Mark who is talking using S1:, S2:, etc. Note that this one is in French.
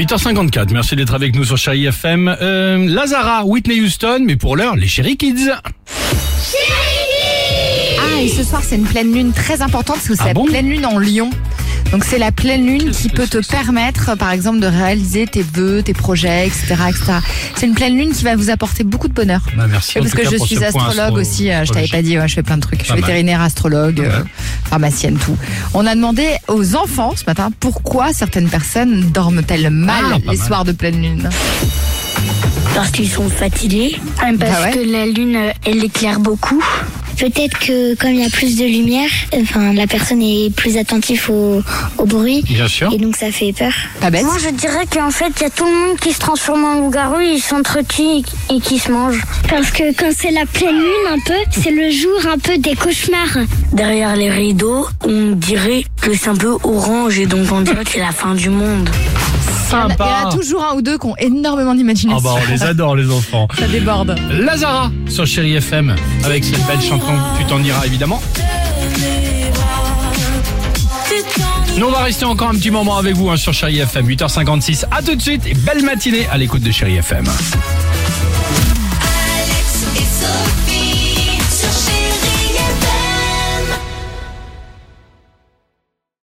S1: 8h54, merci d'être avec nous sur Chéri FM. Euh, Lazara, Whitney Houston, mais pour l'heure, les Chéri Kids.
S2: Ah, et ce soir, c'est une pleine lune très importante, c'est aussi
S1: Ah
S2: la
S1: bon?
S2: pleine lune en lion. Donc c'est la pleine lune qui peut te permettre, par exemple, de réaliser tes vœux, tes projets, etc., etc. C'est une pleine lune qui va vous apporter beaucoup de bonheur.
S1: Bah, merci en
S2: parce
S1: tout
S2: que
S1: cas
S2: je
S1: pour
S2: suis astrologue
S1: astro-
S2: aussi, euh, je t'avais pas dit, ouais, je fais plein de trucs. Je suis
S1: mal.
S2: vétérinaire, astrologue, euh, pharmacienne, tout. On a demandé aux enfants ce matin pourquoi certaines personnes dorment-elles mal
S1: Ah, pas
S2: les
S1: mal.
S2: soirs de pleine lune?
S3: Parce qu'ils sont fatigués. Parce
S2: Ah ouais
S3: que la lune, elle éclaire beaucoup. Peut-être que comme il y a plus de lumière, enfin la personne est plus attentive au, au bruit
S1: Bien sûr.
S3: et donc ça fait peur.
S2: Pas bête
S4: Moi, je dirais qu'en fait, il y a tout le monde qui se transforme en loup-garou, ils s'entretuent et qui se mangent.
S3: Parce que quand c'est la pleine lune un peu, c'est le jour un peu des cauchemars.
S4: Derrière les rideaux, on dirait que c'est un peu orange et donc on dirait que c'est la fin du monde.
S2: Il y en a- il y
S1: Sympa.
S2: en a toujours un ou deux qui ont énormément d'imagination.
S1: bah on les adore les enfants.
S2: Ça déborde.
S1: Lazara sur Chéri FM avec cette belle chanson Tu t'en iras évidemment. Nous on va rester encore un petit moment avec vous hein, sur Chéri FM 8h56. À tout de suite et belle matinée à l'écoute de Chéri FM.